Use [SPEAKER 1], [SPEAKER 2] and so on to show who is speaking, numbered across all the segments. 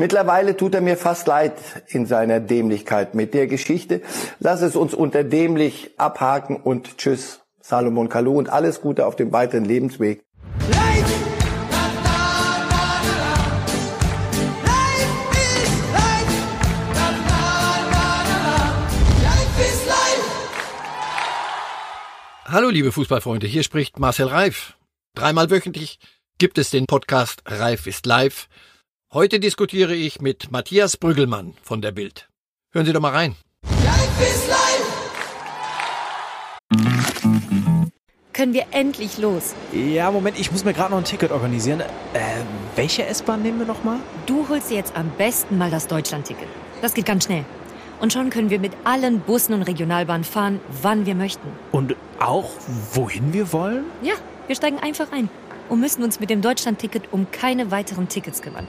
[SPEAKER 1] Mittlerweile tut er mir fast leid in seiner Dämlichkeit mit der Geschichte. Lass es uns unter dämlich abhaken und tschüss, Salomon Kalou und alles Gute auf dem weiteren Lebensweg.
[SPEAKER 2] Hallo liebe Fußballfreunde, hier spricht Marcel Reif. Dreimal wöchentlich gibt es den Podcast Reif ist live Heute diskutiere ich mit Matthias Brüggelmann von der Bild. Hören Sie doch mal rein.
[SPEAKER 3] Können wir endlich los?
[SPEAKER 4] Ja, Moment, ich muss mir gerade noch ein Ticket organisieren. Äh, welche S-Bahn nehmen wir nochmal?
[SPEAKER 3] Du holst dir jetzt am besten mal das Deutschland-Ticket. Das geht ganz schnell. Und schon können wir mit allen Bussen und Regionalbahnen fahren, wann wir möchten.
[SPEAKER 4] Und auch wohin wir wollen?
[SPEAKER 3] Ja, wir steigen einfach ein und müssen uns mit dem Deutschland-Ticket um keine weiteren Tickets kümmern.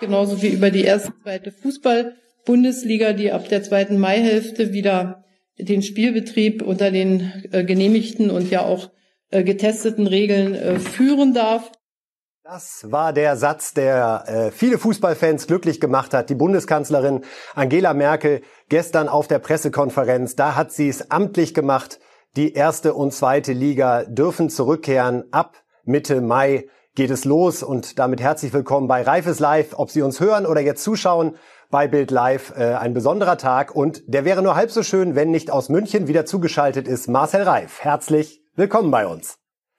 [SPEAKER 5] Genauso wie über die erste, zweite Fußball-Bundesliga, die ab der zweiten Maihälfte wieder den Spielbetrieb unter den äh, genehmigten und ja auch äh, getesteten Regeln äh, führen darf.
[SPEAKER 6] Das war der Satz, der äh, viele Fußballfans glücklich gemacht hat. Die Bundeskanzlerin Angela Merkel gestern auf der Pressekonferenz, da hat sie es amtlich gemacht. Die erste und zweite Liga dürfen zurückkehren ab Mitte Mai geht es los und damit herzlich willkommen bei Reifes Live. Ob Sie uns hören oder jetzt zuschauen bei Bild Live, äh, ein besonderer Tag und der wäre nur halb so schön, wenn nicht aus München wieder zugeschaltet ist Marcel Reif. Herzlich willkommen bei uns.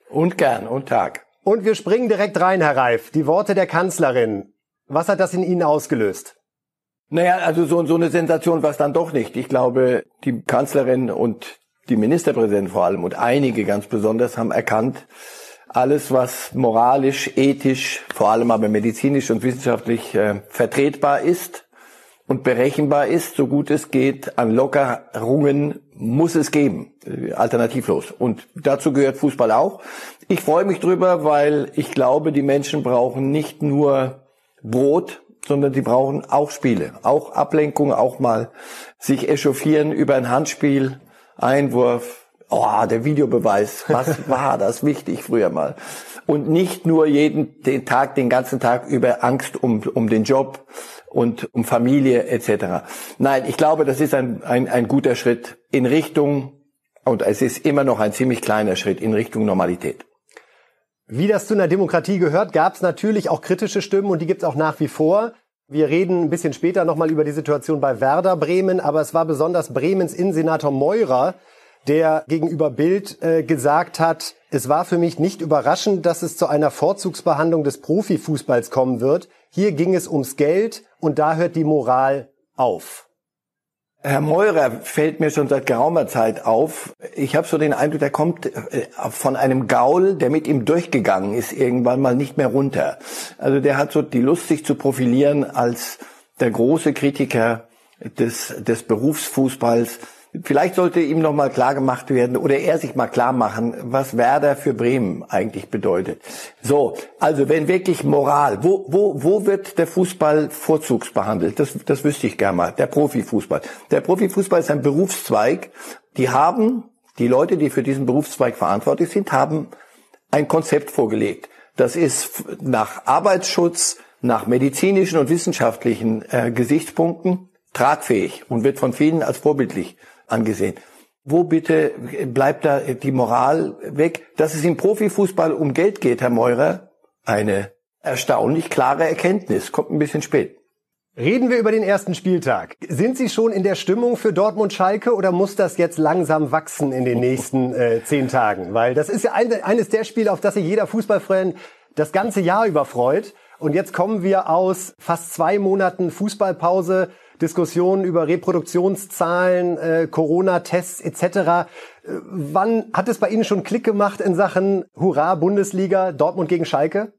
[SPEAKER 1] Und gern und Tag.
[SPEAKER 6] Und wir springen direkt rein, Herr Reif. Die Worte der Kanzlerin. Was hat das in Ihnen ausgelöst?
[SPEAKER 1] Naja, also so, so eine Sensation war es dann doch nicht. Ich glaube, die Kanzlerin und die Ministerpräsidenten vor allem und einige ganz besonders haben erkannt, alles, was moralisch, ethisch, vor allem aber medizinisch und wissenschaftlich äh, vertretbar ist und berechenbar ist, so gut es geht, an Lockerungen muss es geben, alternativlos. Und dazu gehört Fußball auch. Ich freue mich drüber, weil ich glaube, die Menschen brauchen nicht nur Brot, sondern die brauchen auch Spiele, auch Ablenkung, auch mal sich echauffieren über ein Handspiel, Einwurf, oh, der Videobeweis, was war das wichtig früher mal? Und nicht nur jeden den Tag, den ganzen Tag über Angst um, um den Job und um Familie etc. Nein, ich glaube, das ist ein, ein, ein guter Schritt in Richtung, und es ist immer noch ein ziemlich kleiner Schritt in Richtung Normalität.
[SPEAKER 6] Wie das zu einer Demokratie gehört, gab es natürlich auch kritische Stimmen und die gibt es auch nach wie vor. Wir reden ein bisschen später nochmal über die Situation bei Werder Bremen, aber es war besonders Bremens Innensenator Meurer, der gegenüber Bild äh, gesagt hat, es war für mich nicht überraschend, dass es zu einer Vorzugsbehandlung des Profifußballs kommen wird. Hier ging es ums Geld und da hört die Moral auf.
[SPEAKER 1] Herr Meurer fällt mir schon seit geraumer Zeit auf. Ich habe so den Eindruck, der kommt äh, von einem Gaul, der mit ihm durchgegangen ist, irgendwann mal nicht mehr runter. Also der hat so die Lust, sich zu profilieren als der große Kritiker des, des Berufsfußballs Vielleicht sollte ihm noch mal klar gemacht werden oder er sich mal klar machen, was Werder für Bremen eigentlich bedeutet. So, also wenn wirklich Moral, wo, wo, wo wird der Fußball vorzugsbehandelt? Das, das wüsste ich gerne mal. Der Profifußball. Der Profifußball ist ein Berufszweig. Die haben, die Leute, die für diesen Berufszweig verantwortlich sind, haben ein Konzept vorgelegt. Das ist nach Arbeitsschutz, nach medizinischen und wissenschaftlichen äh, Gesichtspunkten tragfähig und wird von vielen als vorbildlich angesehen. Wo bitte bleibt da die Moral weg? Dass es im Profifußball um Geld geht, Herr Meurer, eine erstaunlich klare Erkenntnis. Kommt ein bisschen spät.
[SPEAKER 6] Reden wir über den ersten Spieltag. Sind Sie schon in der Stimmung für Dortmund-Schalke oder muss das jetzt langsam wachsen in den nächsten äh, zehn Tagen? Weil das ist ja ein, eines der Spiele, auf das sich jeder Fußballfreund das ganze Jahr über freut. Und jetzt kommen wir aus fast zwei Monaten Fußballpause Diskussionen über Reproduktionszahlen, äh, Corona-Tests etc. Äh, wann hat es bei Ihnen schon Klick gemacht in Sachen Hurra Bundesliga Dortmund gegen Schalke?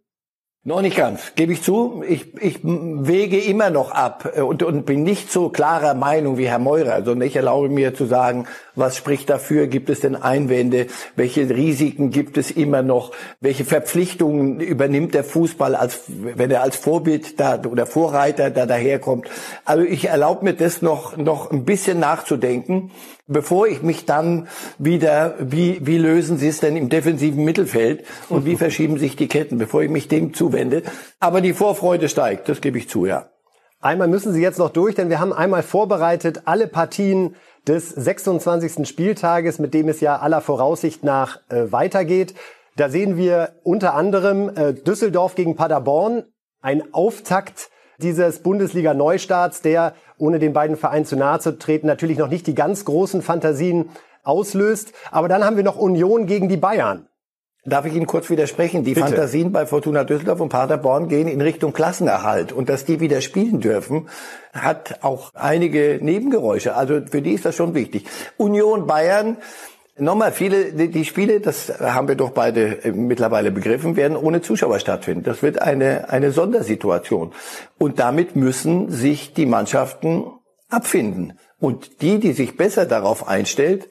[SPEAKER 1] Noch nicht ganz, gebe ich zu. Ich, ich wege immer noch ab äh, und, und bin nicht so klarer Meinung wie Herr Meurer, sondern ich erlaube mir zu sagen, was spricht dafür? Gibt es denn Einwände? Welche Risiken gibt es immer noch? Welche Verpflichtungen übernimmt der Fußball, als, wenn er als Vorbild da oder Vorreiter da daherkommt? Also ich erlaube mir das noch, noch ein bisschen nachzudenken bevor ich mich dann wieder, wie, wie lösen Sie es denn im defensiven Mittelfeld und wie verschieben sich die Ketten, bevor ich mich dem zuwende. Aber die Vorfreude steigt, das gebe ich zu, ja.
[SPEAKER 6] Einmal müssen Sie jetzt noch durch, denn wir haben einmal vorbereitet alle Partien des 26. Spieltages, mit dem es ja aller Voraussicht nach äh, weitergeht. Da sehen wir unter anderem äh, Düsseldorf gegen Paderborn, ein Auftakt dieses Bundesliga-Neustarts, der, ohne den beiden Vereinen zu nahe zu treten, natürlich noch nicht die ganz großen Fantasien auslöst. Aber dann haben wir noch Union gegen die Bayern.
[SPEAKER 1] Darf ich Ihnen kurz widersprechen? Die Bitte. Fantasien bei Fortuna Düsseldorf und Paderborn gehen in Richtung Klassenerhalt. Und dass die wieder spielen dürfen, hat auch einige Nebengeräusche. Also für die ist das schon wichtig. Union Bayern Nochmal, viele, die Spiele, das haben wir doch beide äh, mittlerweile begriffen, werden ohne Zuschauer stattfinden. Das wird eine, eine Sondersituation. Und damit müssen sich die Mannschaften abfinden. Und die, die sich besser darauf einstellt,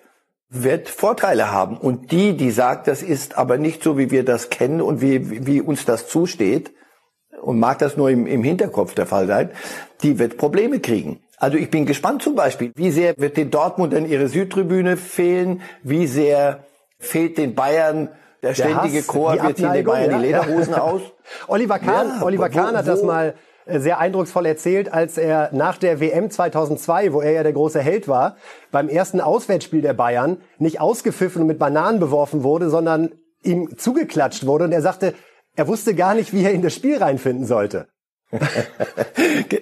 [SPEAKER 1] wird Vorteile haben. Und die, die sagt, das ist aber nicht so, wie wir das kennen und wie, wie uns das zusteht, und mag das nur im, im Hinterkopf der Fall sein, die wird Probleme kriegen. Also ich bin gespannt zum Beispiel, wie sehr wird den Dortmundern ihre Südtribüne fehlen, wie sehr fehlt den Bayern der ständige Chor, wir ziehen den Bayern die Lederhosen ja. aus.
[SPEAKER 6] Oliver Kahn, ja, Oliver Kahn hat wo, das mal äh, sehr eindrucksvoll erzählt, als er nach der WM 2002, wo er ja der große Held war, beim ersten Auswärtsspiel der Bayern nicht ausgepfiffen und mit Bananen beworfen wurde, sondern ihm zugeklatscht wurde und er sagte, er wusste gar nicht, wie er in das Spiel reinfinden sollte.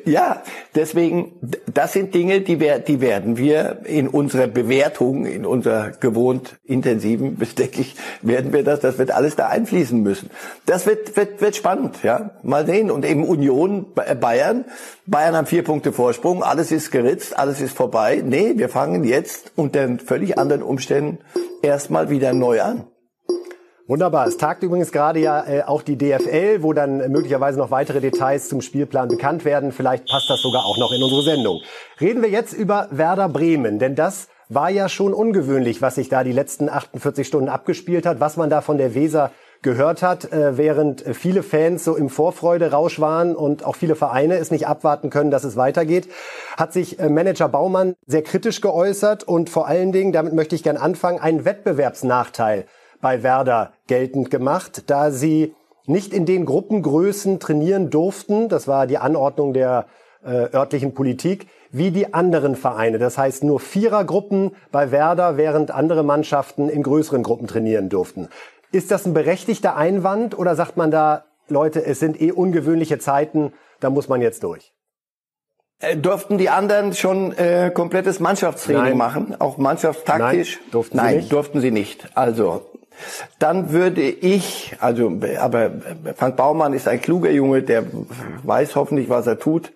[SPEAKER 1] Ja, deswegen, das sind Dinge, die, wir, die werden wir in unserer Bewertung, in unserer gewohnt intensiven, denke ich, werden wir das, das wird alles da einfließen müssen. Das wird, wird, wird spannend, ja. Mal sehen. Und eben Union, Bayern, Bayern haben vier Punkte Vorsprung, alles ist geritzt, alles ist vorbei. Nee, wir fangen jetzt unter völlig anderen Umständen erstmal wieder neu an.
[SPEAKER 6] Wunderbar. Es tagt übrigens gerade ja äh, auch die DFL, wo dann möglicherweise noch weitere Details zum Spielplan bekannt werden. Vielleicht passt das sogar auch noch in unsere Sendung. Reden wir jetzt über Werder Bremen, denn das war ja schon ungewöhnlich, was sich da die letzten 48 Stunden abgespielt hat, was man da von der Weser gehört hat, äh, während viele Fans so im Vorfreude-Rausch waren und auch viele Vereine es nicht abwarten können, dass es weitergeht, hat sich äh, Manager Baumann sehr kritisch geäußert und vor allen Dingen, damit möchte ich gern anfangen, einen Wettbewerbsnachteil bei Werder geltend gemacht, da sie nicht in den Gruppengrößen trainieren durften, das war die Anordnung der äh, örtlichen Politik, wie die anderen Vereine. Das heißt nur Vierergruppen bei Werder, während andere Mannschaften in größeren Gruppen trainieren durften. Ist das ein berechtigter Einwand oder sagt man da, Leute, es sind eh ungewöhnliche Zeiten, da muss man jetzt durch?
[SPEAKER 1] Äh, durften die anderen schon äh, komplettes Mannschaftstraining Nein. machen, auch mannschaftstaktisch?
[SPEAKER 6] Nein, durften
[SPEAKER 1] Nein,
[SPEAKER 6] sie nicht.
[SPEAKER 1] durften sie nicht. Also dann würde ich, also, aber Frank Baumann ist ein kluger Junge, der weiß hoffentlich, was er tut.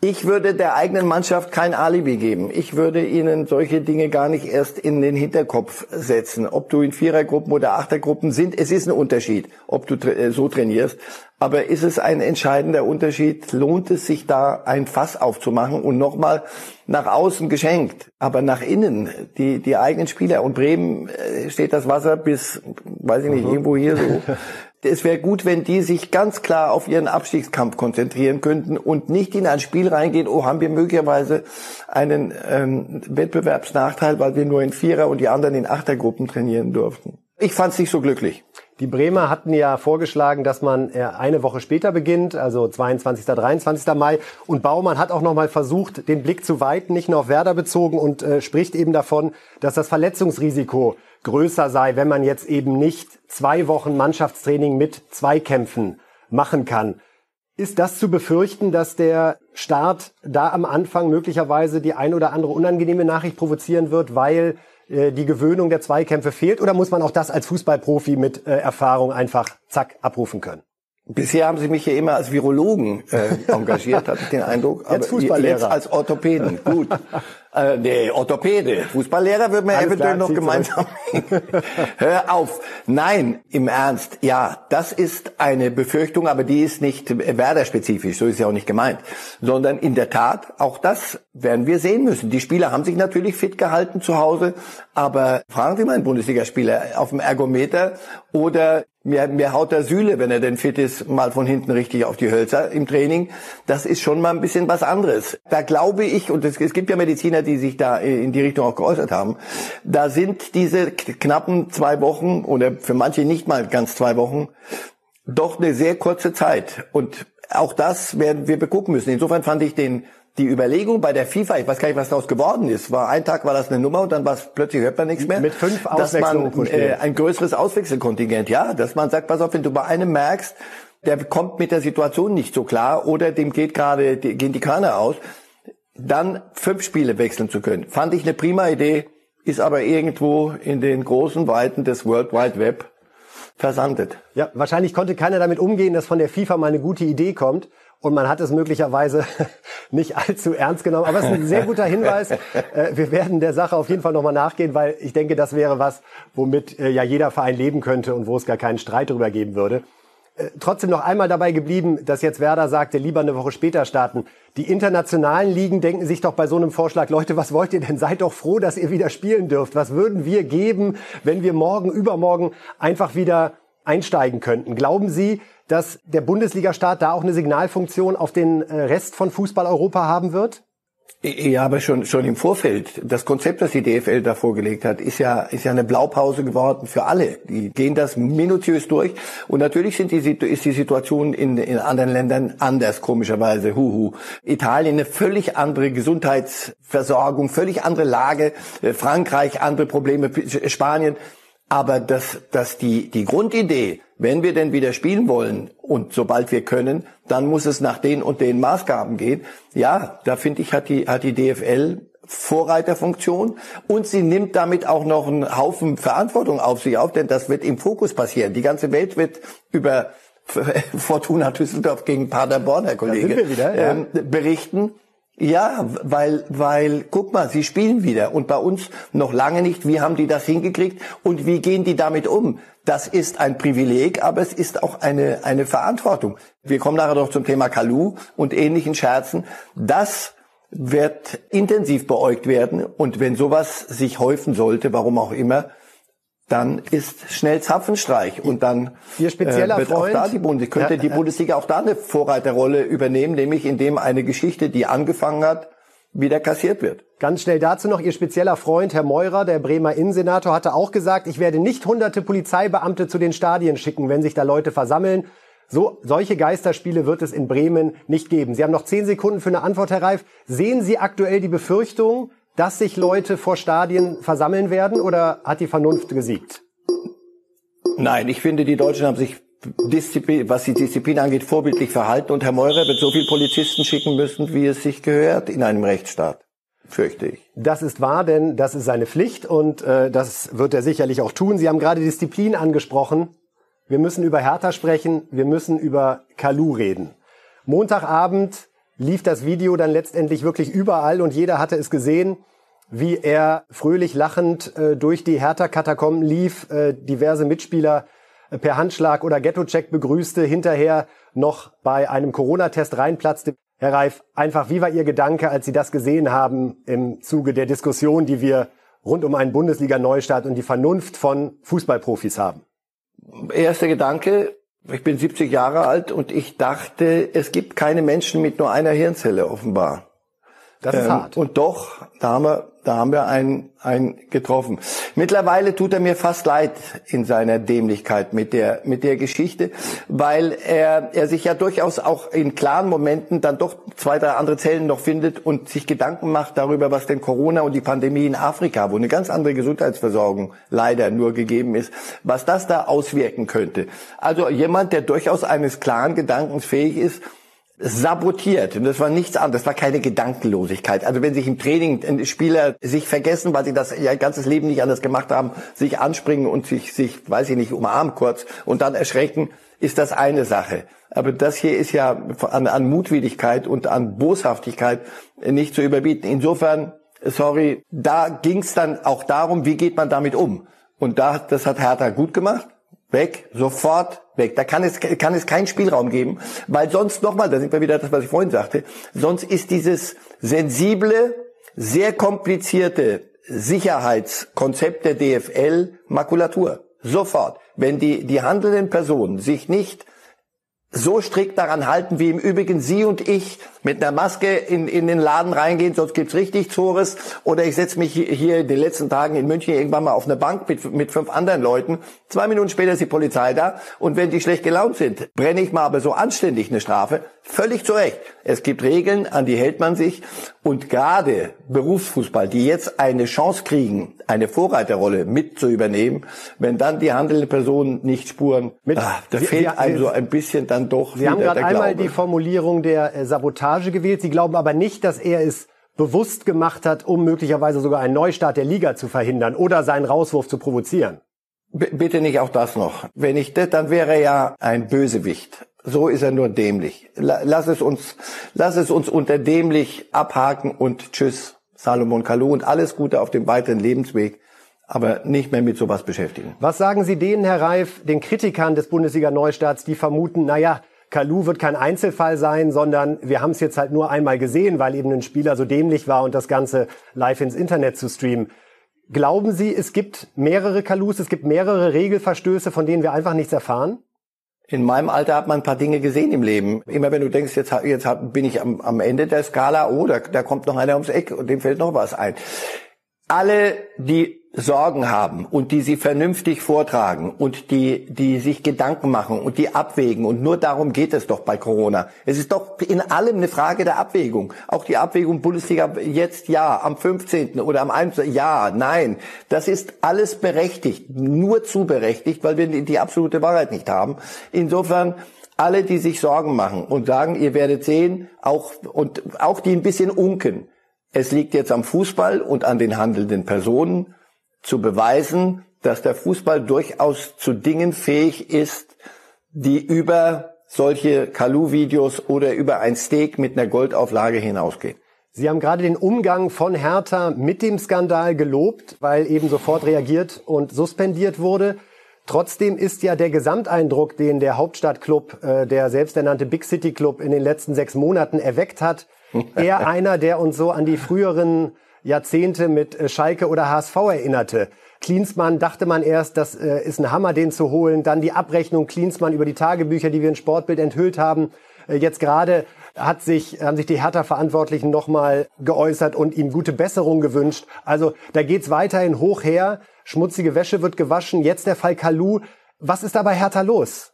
[SPEAKER 1] Ich würde der eigenen Mannschaft kein Alibi geben. Ich würde ihnen solche Dinge gar nicht erst in den Hinterkopf setzen. Ob du in Vierergruppen oder Achtergruppen sind, es ist ein Unterschied, ob du äh, so trainierst. Aber ist es ein entscheidender Unterschied? Lohnt es sich da ein Fass aufzumachen und nochmal nach außen geschenkt, aber nach innen die, die eigenen Spieler? Und Bremen äh, steht das Wasser bis, weiß ich nicht, mhm. irgendwo hier so. Es wäre gut, wenn die sich ganz klar auf ihren Abstiegskampf konzentrieren könnten und nicht in ein Spiel reingehen, oh, haben wir möglicherweise einen ähm, Wettbewerbsnachteil, weil wir nur in Vierer und die anderen in Achtergruppen trainieren durften. Ich fand es nicht so glücklich.
[SPEAKER 6] Die Bremer hatten ja vorgeschlagen, dass man äh, eine Woche später beginnt, also 22. 23. Mai. Und Baumann hat auch nochmal versucht, den Blick zu weiten, nicht nur auf Werder bezogen und äh, spricht eben davon, dass das Verletzungsrisiko größer sei, wenn man jetzt eben nicht zwei Wochen Mannschaftstraining mit Zweikämpfen machen kann. Ist das zu befürchten, dass der Start da am Anfang möglicherweise die ein oder andere unangenehme Nachricht provozieren wird, weil äh, die Gewöhnung der Zweikämpfe fehlt? Oder muss man auch das als Fußballprofi mit äh, Erfahrung einfach zack abrufen können?
[SPEAKER 1] Bisher haben Sie mich hier immer als Virologen äh, engagiert, habe ich den Eindruck.
[SPEAKER 6] Aber jetzt Fußballlehrer. Jetzt
[SPEAKER 1] als Orthopäden. Gut. Äh, nee, Orthopäde. Fußballlehrer wird man Alles eventuell klar, noch gemeinsam. Hör auf. Nein, im Ernst. Ja, das ist eine Befürchtung, aber die ist nicht Werder-spezifisch. So ist ja auch nicht gemeint. Sondern in der Tat, auch das werden wir sehen müssen. Die Spieler haben sich natürlich fit gehalten zu Hause, aber fragen Sie mal einen Bundesligaspieler auf dem Ergometer oder mir, mir haut der Sühle, wenn er denn fit ist, mal von hinten richtig auf die Hölzer im Training. Das ist schon mal ein bisschen was anderes. Da glaube ich, und es, es gibt ja Mediziner, die sich da in die Richtung auch geäußert haben, da sind diese knappen zwei Wochen oder für manche nicht mal ganz zwei Wochen doch eine sehr kurze Zeit. Und auch das werden wir begucken müssen. Insofern fand ich den die Überlegung bei der FIFA, ich weiß gar nicht, was daraus geworden ist, war ein Tag war das eine Nummer und dann war es plötzlich hört man nichts mehr.
[SPEAKER 6] Mit fünf.
[SPEAKER 1] Dass man äh, ein größeres Auswechselkontingent, ja, dass man sagt, pass auf, wenn du bei einem merkst, der kommt mit der Situation nicht so klar oder dem geht gerade gehen die Körner aus, dann fünf Spiele wechseln zu können. Fand ich eine prima Idee, ist aber irgendwo in den großen Weiten des World Wide Web versandet.
[SPEAKER 6] Ja, wahrscheinlich konnte keiner damit umgehen, dass von der FIFA mal eine gute Idee kommt und man hat es möglicherweise nicht allzu ernst genommen. Aber es ist ein sehr guter Hinweis. Äh, wir werden der Sache auf jeden Fall nochmal nachgehen, weil ich denke, das wäre was, womit äh, ja jeder Verein leben könnte und wo es gar keinen Streit darüber geben würde. Äh, trotzdem noch einmal dabei geblieben, dass jetzt Werder sagte, lieber eine Woche später starten. Die internationalen Ligen denken sich doch bei so einem Vorschlag, Leute, was wollt ihr denn? Seid doch froh, dass ihr wieder spielen dürft. Was würden wir geben, wenn wir morgen, übermorgen einfach wieder einsteigen könnten? Glauben Sie, dass der Bundesliga-Start da auch eine Signalfunktion auf den äh, Rest von Fußball Europa haben wird?
[SPEAKER 1] Ja, aber schon, schon im Vorfeld. Das Konzept, das die DFL da vorgelegt hat, ist ja, ist ja eine Blaupause geworden für alle. Die gehen das minutiös durch. Und natürlich sind die, ist die Situation in, in anderen Ländern anders, komischerweise. Huhu. Italien eine völlig andere Gesundheitsversorgung, völlig andere Lage. Äh, Frankreich andere Probleme. Spanien. Aber dass, dass die, die Grundidee, wenn wir denn wieder spielen wollen und sobald wir können, dann muss es nach den und den Maßgaben gehen. Ja, da finde ich, hat die, hat die DFL Vorreiterfunktion und sie nimmt damit auch noch einen Haufen Verantwortung auf sich auf, denn das wird im Fokus passieren. Die ganze Welt wird über Fortuna Düsseldorf gegen Paderborn, Herr Kollege, wieder, ja. ähm, berichten. Ja, weil, weil, guck mal, sie spielen wieder und bei uns noch lange nicht. Wie haben die das hingekriegt und wie gehen die damit um? Das ist ein Privileg, aber es ist auch eine, eine Verantwortung. Wir kommen nachher noch zum Thema Kalu und ähnlichen Scherzen. Das wird intensiv beäugt werden und wenn sowas sich häufen sollte, warum auch immer, dann ist schnell Zapfenstreich und dann
[SPEAKER 6] Ihr spezieller äh, wird
[SPEAKER 1] Freund, auch da die Bundesliga, könnte ja, die Bundesliga auch da eine Vorreiterrolle übernehmen, nämlich indem eine Geschichte, die angefangen hat, wieder kassiert wird.
[SPEAKER 6] Ganz schnell dazu noch, Ihr spezieller Freund, Herr Meurer, der Bremer Innensenator, hatte auch gesagt, ich werde nicht hunderte Polizeibeamte zu den Stadien schicken, wenn sich da Leute versammeln. So, solche Geisterspiele wird es in Bremen nicht geben. Sie haben noch zehn Sekunden für eine Antwort, Herr Reif. Sehen Sie aktuell die Befürchtung, dass sich Leute vor Stadien versammeln werden oder hat die Vernunft gesiegt?
[SPEAKER 1] Nein, ich finde, die Deutschen haben sich Disziplin, was die Disziplin angeht, vorbildlich verhalten und Herr Meurer wird so viele Polizisten schicken müssen, wie es sich gehört in einem Rechtsstaat. Fürchte ich.
[SPEAKER 6] Das ist wahr, denn das ist seine Pflicht und äh, das wird er sicherlich auch tun. Sie haben gerade Disziplin angesprochen. Wir müssen über Hertha sprechen, wir müssen über Kalu reden. Montagabend lief das Video dann letztendlich wirklich überall und jeder hatte es gesehen, wie er fröhlich lachend äh, durch die Hertha-Katakomben lief, äh, diverse Mitspieler äh, per Handschlag oder Ghetto-Check begrüßte, hinterher noch bei einem Corona-Test reinplatzte. Herr Reif, einfach, wie war Ihr Gedanke, als Sie das gesehen haben im Zuge der Diskussion, die wir rund um einen Bundesliga-Neustart und die Vernunft von Fußballprofis haben?
[SPEAKER 1] Erster Gedanke, ich bin 70 Jahre alt und ich dachte, es gibt keine Menschen mit nur einer Hirnzelle offenbar.
[SPEAKER 6] Das ist ähm, hart.
[SPEAKER 1] Und doch, da haben wir da haben wir einen, einen getroffen. Mittlerweile tut er mir fast leid in seiner Dämlichkeit mit der, mit der Geschichte, weil er, er sich ja durchaus auch in klaren Momenten dann doch zwei, drei andere Zellen noch findet und sich Gedanken macht darüber, was denn Corona und die Pandemie in Afrika, wo eine ganz andere Gesundheitsversorgung leider nur gegeben ist, was das da auswirken könnte. Also jemand, der durchaus eines klaren Gedankens fähig ist, sabotiert. Und das war nichts anderes, das war keine Gedankenlosigkeit. Also wenn sich im Training Spieler sich vergessen, weil sie das ihr ganzes Leben nicht anders gemacht haben, sich anspringen und sich, sich, weiß ich nicht, umarmen kurz und dann erschrecken, ist das eine Sache. Aber das hier ist ja an, an Mutwilligkeit und an Boshaftigkeit nicht zu überbieten. Insofern, sorry, da ging es dann auch darum, wie geht man damit um. Und da, das hat Hertha gut gemacht. Weg, sofort weg. Da kann es, kann es keinen Spielraum geben, weil sonst nochmal, da sind wir wieder das, was ich vorhin sagte, sonst ist dieses sensible, sehr komplizierte Sicherheitskonzept der DFL Makulatur. Sofort. Wenn die, die handelnden Personen sich nicht so strikt daran halten, wie im Übrigen Sie und ich mit einer Maske in, in den Laden reingehen, sonst gibt's richtig Zores. Oder ich setze mich hier in den letzten Tagen in München irgendwann mal auf eine Bank mit, mit fünf anderen Leuten. Zwei Minuten später ist die Polizei da und wenn die schlecht gelaunt sind, brenne ich mal aber so anständig eine Strafe. Völlig zu Recht. Es gibt Regeln, an die hält man sich. Und gerade Berufsfußball, die jetzt eine Chance kriegen, eine Vorreiterrolle mit zu übernehmen, wenn dann die handelnden Personen nicht spuren, mit, ah, da fehlt Sie, einem so ein bisschen dann doch
[SPEAKER 6] Sie haben gerade einmal die Formulierung der äh, Sabotage gewählt. Sie glauben aber nicht, dass er es bewusst gemacht hat, um möglicherweise sogar einen Neustart der Liga zu verhindern oder seinen Rauswurf zu provozieren.
[SPEAKER 1] B bitte nicht auch das noch. Wenn ich das, dann wäre er ja ein Bösewicht. So ist er nur dämlich. Lass es uns, lass es uns unter dämlich abhaken und tschüss, Salomon Kalou und alles Gute auf dem weiteren Lebensweg, aber nicht mehr mit sowas beschäftigen.
[SPEAKER 6] Was sagen Sie denen, Herr Reif, den Kritikern des Bundesliga-Neustarts, die vermuten, naja, Kalou wird kein Einzelfall sein, sondern wir haben es jetzt halt nur einmal gesehen, weil eben ein Spieler so dämlich war und das Ganze live ins Internet zu streamen. Glauben Sie, es gibt mehrere Kalus, es gibt mehrere Regelverstöße, von denen wir einfach nichts erfahren?
[SPEAKER 1] In meinem Alter hat man ein paar Dinge gesehen im Leben. Immer wenn du denkst, jetzt, jetzt bin ich am, am Ende der Skala, oh, da, da kommt noch einer ums Eck und dem fällt noch was ein. Alle, die Sorgen haben und die sie vernünftig vortragen und die, die sich Gedanken machen und die abwägen. Und nur darum geht es doch bei Corona. Es ist doch in allem eine Frage der Abwägung. Auch die Abwägung Bundesliga jetzt ja, am 15. oder am 1. ja, nein. Das ist alles berechtigt. Nur zu berechtigt, weil wir die absolute Wahrheit nicht haben. Insofern, alle, die sich Sorgen machen und sagen, ihr werdet sehen, auch, und auch die ein bisschen unken. Es liegt jetzt am Fußball und an den handelnden Personen zu beweisen, dass der Fußball durchaus zu Dingen fähig ist, die über solche Kalu-Videos oder über ein Steak mit einer Goldauflage hinausgehen.
[SPEAKER 6] Sie haben gerade den Umgang von Hertha mit dem Skandal gelobt, weil eben sofort reagiert und suspendiert wurde. Trotzdem ist ja der Gesamteindruck, den der Hauptstadtclub, äh, der selbsternannte Big City Club in den letzten sechs Monaten erweckt hat, eher einer, der uns so an die früheren Jahrzehnte mit äh, Schalke oder HSV erinnerte. Klinsmann dachte man erst, das äh, ist ein Hammer, den zu holen. Dann die Abrechnung Klinsmann über die Tagebücher, die wir in Sportbild enthüllt haben. Äh, jetzt gerade hat sich, haben sich die Hertha-Verantwortlichen nochmal geäußert und ihm gute Besserung gewünscht. Also da geht's weiterhin hoch her. Schmutzige Wäsche wird gewaschen. Jetzt der Fall Kalu. Was ist da bei Hertha los?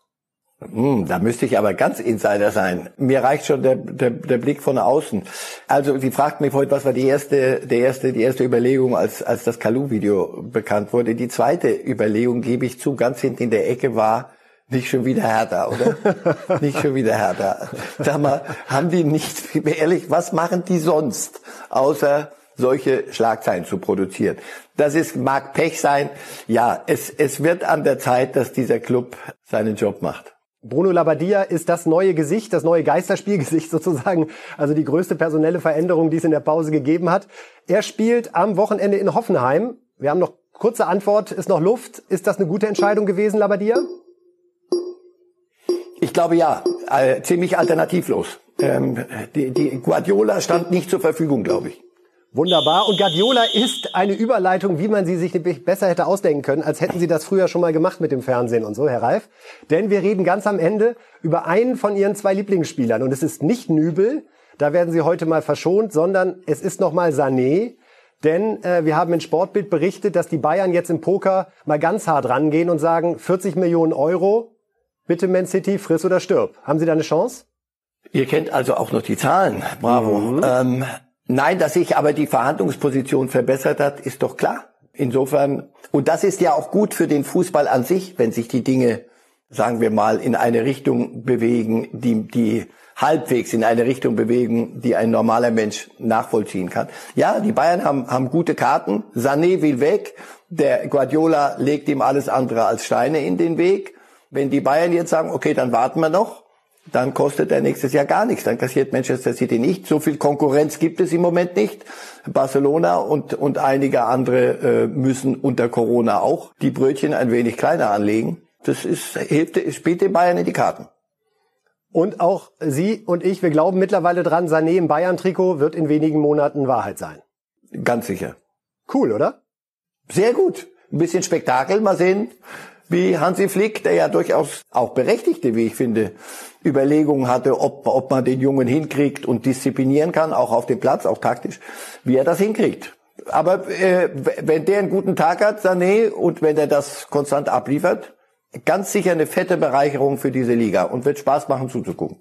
[SPEAKER 1] Hm, da müsste ich aber ganz Insider sein. Mir reicht schon der, der, der Blick von außen. Also sie fragt mich heute, was war die erste, der erste, die erste Überlegung, als, als das Kalu-Video bekannt wurde. Die zweite Überlegung, gebe ich zu, ganz hinten in der Ecke war, nicht schon wieder Hertha, oder? nicht schon wieder Hertha. Sag mal, haben die nicht, ehrlich, was machen die sonst, außer solche Schlagzeilen zu produzieren? Das ist, mag Pech sein. Ja, es, es wird an der Zeit, dass dieser Club seinen Job macht.
[SPEAKER 6] Bruno Labbadia ist das neue Gesicht, das neue Geisterspielgesicht sozusagen, also die größte personelle Veränderung, die es in der Pause gegeben hat. Er spielt am Wochenende in Hoffenheim. Wir haben noch kurze Antwort, ist noch Luft. Ist das eine gute Entscheidung gewesen, Labbadia?
[SPEAKER 1] Ich glaube ja, äh, ziemlich alternativlos. Ähm, die, die Guardiola stand nicht zur Verfügung, glaube ich.
[SPEAKER 6] Wunderbar. Und Guardiola ist eine Überleitung, wie man sie sich besser hätte ausdenken können, als hätten sie das früher schon mal gemacht mit dem Fernsehen und so, Herr Reif. Denn wir reden ganz am Ende über einen von Ihren zwei Lieblingsspielern. Und es ist nicht Nübel, da werden Sie heute mal verschont, sondern es ist nochmal Sané. Denn äh, wir haben in Sportbild berichtet, dass die Bayern jetzt im Poker mal ganz hart rangehen und sagen, 40 Millionen Euro, bitte Man City, friss oder stirb. Haben Sie da eine Chance?
[SPEAKER 1] Ihr kennt also auch noch die Zahlen. Bravo. Mhm. Ähm, Nein, dass sich aber die Verhandlungsposition verbessert hat, ist doch klar. Insofern, und das ist ja auch gut für den Fußball an sich, wenn sich die Dinge, sagen wir mal, in eine Richtung bewegen, die, die halbwegs in eine Richtung bewegen, die ein normaler Mensch nachvollziehen kann. Ja, die Bayern haben, haben gute Karten. Sané will weg. Der Guardiola legt ihm alles andere als Steine in den Weg. Wenn die Bayern jetzt sagen, okay, dann warten wir noch, dann kostet er nächstes Jahr gar nichts. Dann kassiert Manchester City nicht. So viel Konkurrenz gibt es im Moment nicht. Barcelona und, und einige andere äh, müssen unter Corona auch die Brötchen ein wenig kleiner anlegen. Das ist, hilft, spielt den Bayern in die Karten.
[SPEAKER 6] Und auch Sie und ich, wir glauben mittlerweile dran, Sané im Bayern-Trikot wird in wenigen Monaten Wahrheit sein.
[SPEAKER 1] Ganz sicher.
[SPEAKER 6] Cool, oder?
[SPEAKER 1] Sehr gut. Ein bisschen Spektakel. Mal sehen, wie Hansi Flick, der ja durchaus auch berechtigte, wie ich finde, Überlegungen hatte, ob, ob man den Jungen hinkriegt und disziplinieren kann, auch auf dem Platz, auch taktisch, wie er das hinkriegt. Aber äh, wenn der einen guten Tag hat, Sané, und wenn er das konstant abliefert, ganz sicher eine fette Bereicherung für diese Liga und wird Spaß machen zuzugucken.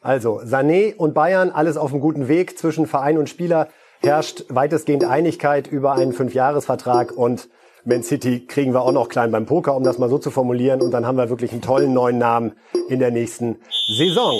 [SPEAKER 6] Also Sané und Bayern, alles auf einem guten Weg. Zwischen Verein und Spieler herrscht weitestgehend Einigkeit über einen Fünfjahresvertrag und Man City kriegen wir auch noch klein beim Poker, um das mal so zu formulieren. Und dann haben wir wirklich einen tollen neuen Namen in der nächsten Saison.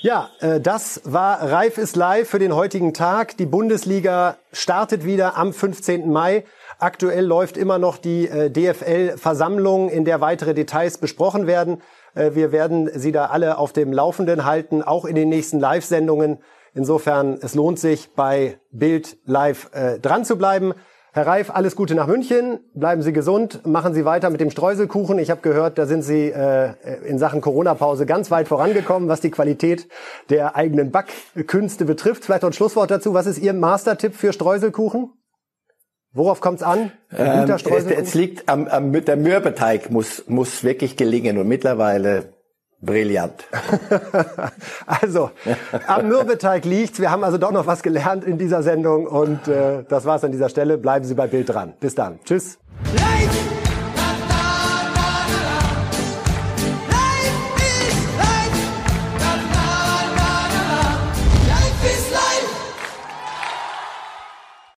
[SPEAKER 6] Ja, äh, das war Reif ist live für den heutigen Tag. Die Bundesliga startet wieder am 15. Mai. Aktuell läuft immer noch die äh, DFL-Versammlung, in der weitere Details besprochen werden. Äh, wir werden Sie da alle auf dem Laufenden halten, auch in den nächsten Live-Sendungen. Insofern, es lohnt sich, bei Bild Live dran zu bleiben. Herr Reif, alles Gute nach München. Bleiben Sie gesund. Machen Sie weiter mit dem Streuselkuchen. Ich habe gehört, da sind Sie äh, in Sachen Corona-Pause ganz weit vorangekommen, was die Qualität der eigenen Backkünste betrifft. Vielleicht noch ein Schlusswort dazu. Was ist Ihr Mastertipp für Streuselkuchen? Worauf kommt es an?
[SPEAKER 1] Ähm, es, es liegt am, am der Mürbeteig muss muss wirklich gelingen und mittlerweile Brillant.
[SPEAKER 6] also, am Mürbeteig liegt's. Wir haben also doch noch was gelernt in dieser Sendung und äh, das war's an dieser Stelle. Bleiben Sie bei Bild dran. Bis dann. Tschüss. Life!